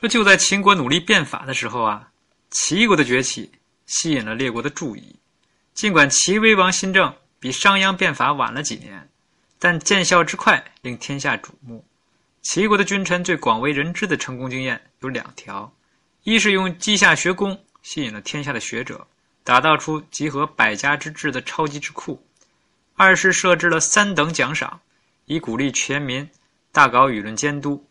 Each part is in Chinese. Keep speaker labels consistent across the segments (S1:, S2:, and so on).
S1: 说就在秦国努力变法的时候啊，齐国的崛起吸引了列国的注意。尽管齐威王新政比商鞅变法晚了几年，但见效之快令天下瞩目。齐国的君臣最广为人知的成功经验有两条：一是用稷下学宫吸引了天下的学者，打造出集合百家之智的超级智库；二是设置了三等奖赏，以鼓励全民大搞舆论监督。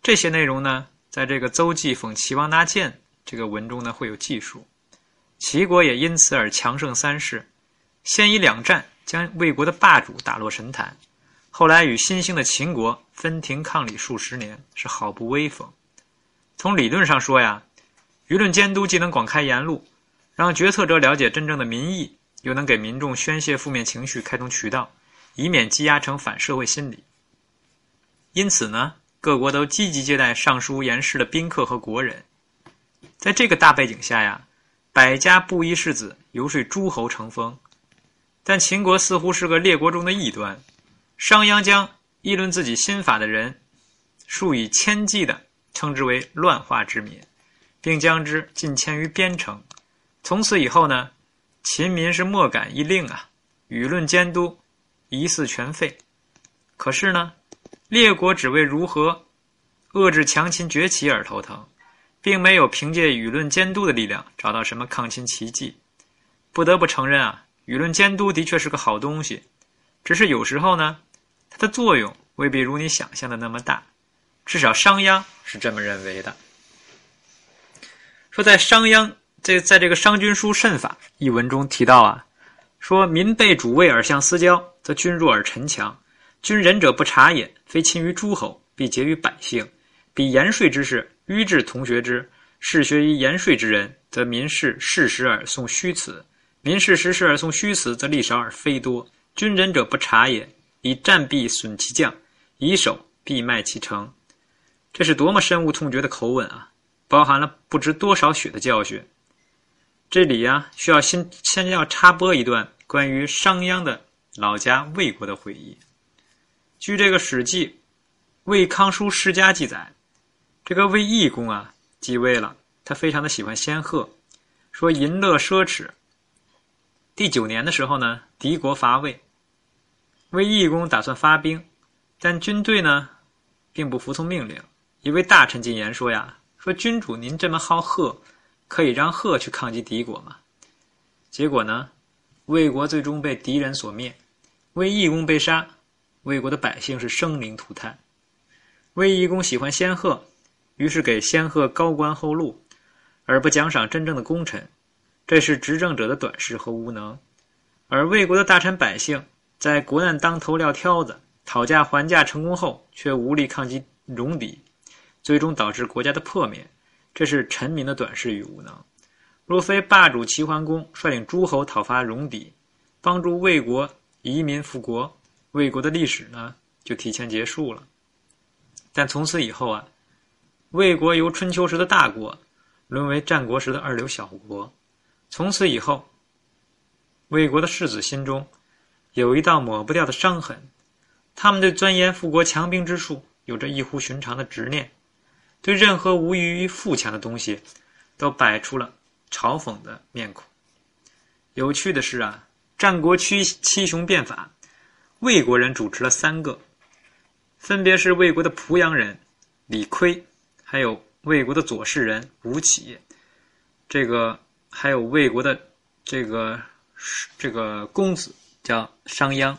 S1: 这些内容呢，在这个《邹忌讽齐王纳谏》这个文中呢会有记述。齐国也因此而强盛三世，先以两战将魏国的霸主打落神坛，后来与新兴的秦国分庭抗礼数十年，是好不威风。从理论上说呀，舆论监督既能广开言路，让决策者了解真正的民意，又能给民众宣泄负面情绪开通渠道，以免积压成反社会心理。因此呢，各国都积极接待上书言事的宾客和国人。在这个大背景下呀。百家布衣士子游说诸侯成风，但秦国似乎是个列国中的异端。商鞅将议论自己新法的人，数以千计的称之为乱化之民，并将之禁迁于边城。从此以后呢，秦民是莫敢一令啊，舆论监督疑似全废。可是呢，列国只为如何遏制强秦崛起而头疼。并没有凭借舆论监督的力量找到什么抗秦奇迹。不得不承认啊，舆论监督的确是个好东西，只是有时候呢，它的作用未必如你想象的那么大。至少商鞅是这么认为的。说在商鞅这在这个《商君书慎法》一文中提到啊，说民被主位而相私交，则君弱而臣强。君仁者不察也，非亲于诸侯，必结于百姓。彼言税之事。愚智同学之，是学于言税之人，则民事事实而诵虚词；民事实实而诵虚词，则利少而非多。君仁者不察也，以战必损其将，以守必卖其城。这是多么深恶痛绝的口吻啊！包含了不知多少血的教训。这里呀，需要先先要插播一段关于商鞅的老家魏国的回忆。据这个《史记·魏康书世家》记载。这个魏懿公啊继位了，他非常的喜欢仙鹤，说淫乐奢侈。第九年的时候呢，敌国伐魏，魏懿公打算发兵，但军队呢并不服从命令。一位大臣进言说呀：“说君主您这么好鹤，可以让鹤去抗击敌国吗？”结果呢，魏国最终被敌人所灭，魏懿公被杀，魏国的百姓是生灵涂炭。魏懿公喜欢仙鹤。于是给仙鹤高官厚禄，而不奖赏真正的功臣，这是执政者的短视和无能。而魏国的大臣百姓在国难当头撂挑子，讨价还价成功后，却无力抗击戎狄，最终导致国家的破灭。这是臣民的短视与无能。若非霸主齐桓公率领诸侯讨伐戎狄，帮助魏国移民复国，魏国的历史呢就提前结束了。但从此以后啊。魏国由春秋时的大国，沦为战国时的二流小国。从此以后，魏国的士子心中有一道抹不掉的伤痕。他们对钻研富国强兵之术有着异乎寻常的执念，对任何无异于富强的东西，都摆出了嘲讽的面孔。有趣的是啊，战国七七雄变法，魏国人主持了三个，分别是魏国的濮阳人李悝。还有魏国的左氏人吴起，这个还有魏国的这个这个公子叫商鞅，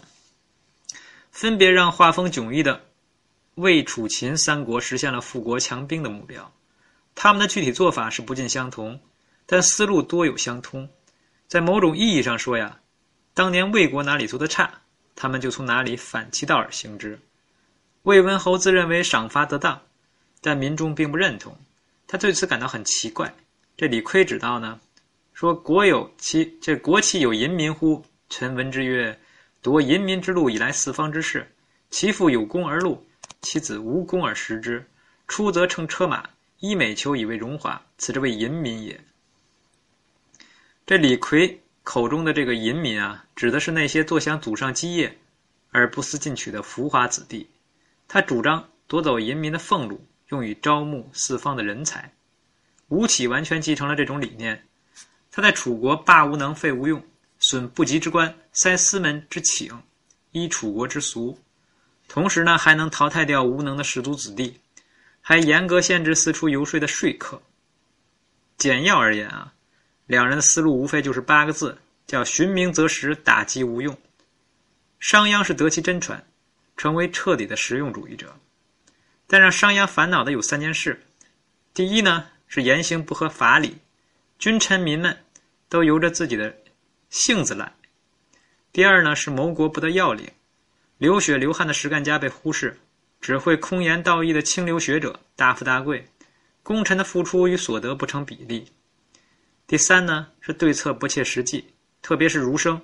S1: 分别让画风迥异的魏、楚、秦三国实现了富国强兵的目标。他们的具体做法是不尽相同，但思路多有相通。在某种意义上说呀，当年魏国哪里做的差，他们就从哪里反其道而行之。魏文侯自认为赏罚得当。但民众并不认同，他对此感到很奇怪。这李悝指道呢，说国有其这国岂有淫民乎？臣闻之曰：夺淫民之禄以来四方之事，其父有功而禄，其子无功而食之。出则乘车马，衣美裘以为荣华，此之谓淫民也。这李逵口中的这个淫民啊，指的是那些坐享祖上基业而不思进取的浮华子弟。他主张夺走淫民的俸禄。用以招募四方的人才。吴起完全继承了这种理念。他在楚国罢无能、废无用、损不及之官、塞司门之请，依楚国之俗。同时呢，还能淘汰掉无能的士族子弟，还严格限制四处游说的说客。简要而言啊，两人的思路无非就是八个字，叫寻名择实，打击无用。商鞅是得其真传，成为彻底的实用主义者。但让商鞅烦恼的有三件事：第一呢，是言行不合法理，君臣民们都由着自己的性子来；第二呢，是谋国不得要领。流血流汗的实干家被忽视，只会空言道义的清流学者大富大贵，功臣的付出与所得不成比例。第三呢，是对策不切实际，特别是儒生，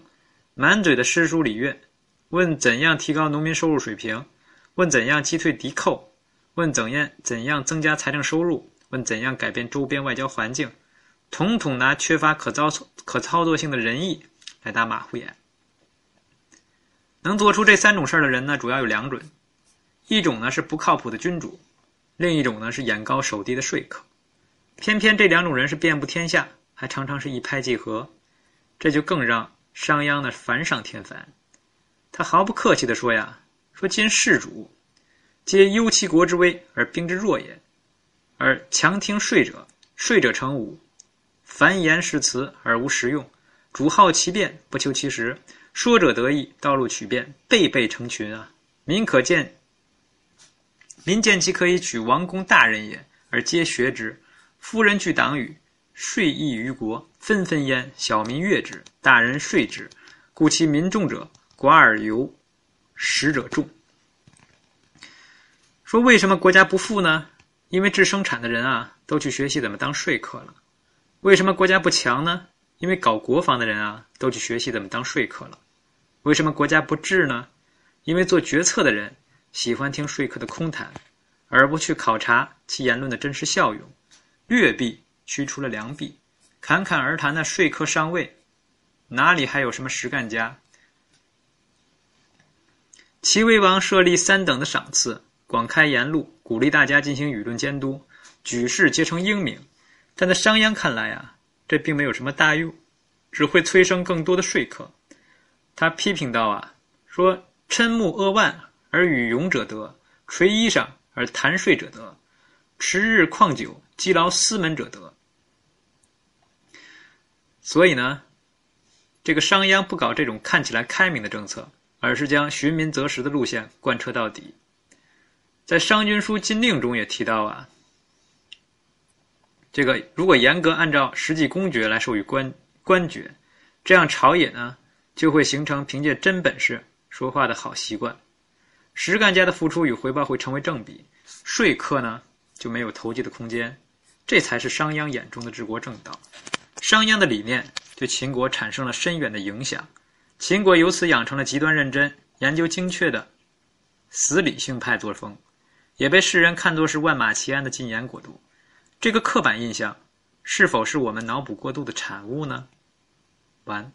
S1: 满嘴的诗书礼乐，问怎样提高农民收入水平，问怎样击退敌寇，问怎样怎样增加财政收入，问怎样改变周边外交环境，统统拿缺乏可操可操作性的仁义来打马虎眼。能做出这三种事儿的人呢，主要有两种，一种呢是不靠谱的君主，另一种呢是眼高手低的说客。偏偏这两种人是遍布天下，还常常是一拍即合，这就更让商鞅呢烦上添烦。他毫不客气地说呀：“说今世主，皆忧其国之危而兵之弱也，而强听说者，说者成武，凡言是辞而无实用，主好其变，不求其实。”说者得意，道路曲变，辈辈成群啊！民可见，民见其可以取王公大人也，而皆学之。夫人具党羽，税益于国，纷纷焉。小民悦之，大人税之，故其民众者寡而由，食者众。说为什么国家不富呢？因为制生产的人啊，都去学习怎么当说客了。为什么国家不强呢？因为搞国防的人啊，都去学习怎么当说客了。为什么国家不治呢？因为做决策的人喜欢听说客的空谈，而不去考察其言论的真实效用。劣币驱除了良币，侃侃而谈的说客上位，哪里还有什么实干家？齐威王设立三等的赏赐，广开言路，鼓励大家进行舆论监督，举世皆成英明。但在商鞅看来啊。这并没有什么大用，只会催生更多的说客。他批评道：“啊，说嗔目扼腕而与勇者得，垂衣裳而谈税者得，持日旷久积劳思门者得。”所以呢，这个商鞅不搞这种看起来开明的政策，而是将寻民择实的路线贯彻到底。在《商君书金令》中也提到啊。这个如果严格按照实际公爵来授予官官爵，这样朝野呢就会形成凭借真本事说话的好习惯，实干家的付出与回报会成为正比，说客呢就没有投机的空间，这才是商鞅眼中的治国正道。商鞅的理念对秦国产生了深远的影响，秦国由此养成了极端认真、研究精确的死理性派作风，也被世人看作是万马齐喑的禁言国度。这个刻板印象，是否是我们脑补过度的产物呢？完。